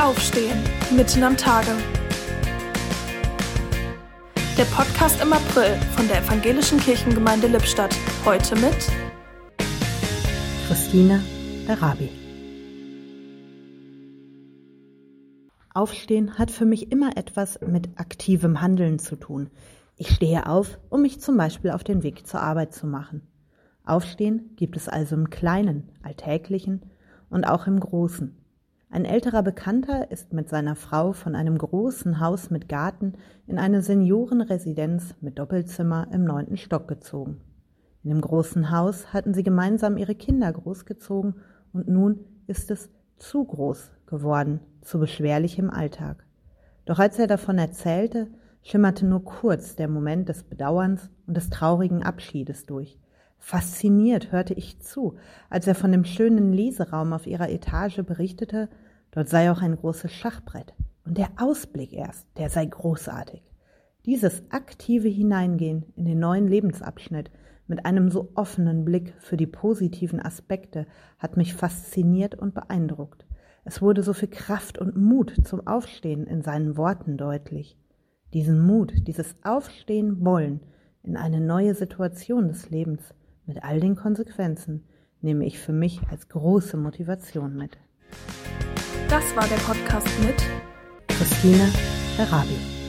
Aufstehen, mitten am Tage. Der Podcast im April von der Evangelischen Kirchengemeinde Lippstadt. Heute mit Christine Arabi. Aufstehen hat für mich immer etwas mit aktivem Handeln zu tun. Ich stehe auf, um mich zum Beispiel auf den Weg zur Arbeit zu machen. Aufstehen gibt es also im Kleinen, Alltäglichen und auch im Großen. Ein älterer Bekannter ist mit seiner Frau von einem großen Haus mit Garten in eine Seniorenresidenz mit Doppelzimmer im neunten Stock gezogen. In dem großen Haus hatten sie gemeinsam ihre Kinder großgezogen und nun ist es zu groß geworden, zu beschwerlich im Alltag. Doch als er davon erzählte, schimmerte nur kurz der Moment des Bedauerns und des traurigen Abschiedes durch. Fasziniert hörte ich zu, als er von dem schönen Leseraum auf ihrer Etage berichtete, dort sei auch ein großes Schachbrett. Und der Ausblick erst, der sei großartig. Dieses aktive Hineingehen in den neuen Lebensabschnitt mit einem so offenen Blick für die positiven Aspekte hat mich fasziniert und beeindruckt. Es wurde so viel Kraft und Mut zum Aufstehen in seinen Worten deutlich. Diesen Mut, dieses Aufstehen wollen in eine neue Situation des Lebens, mit all den Konsequenzen nehme ich für mich als große Motivation mit. Das war der Podcast mit Christine Arabi.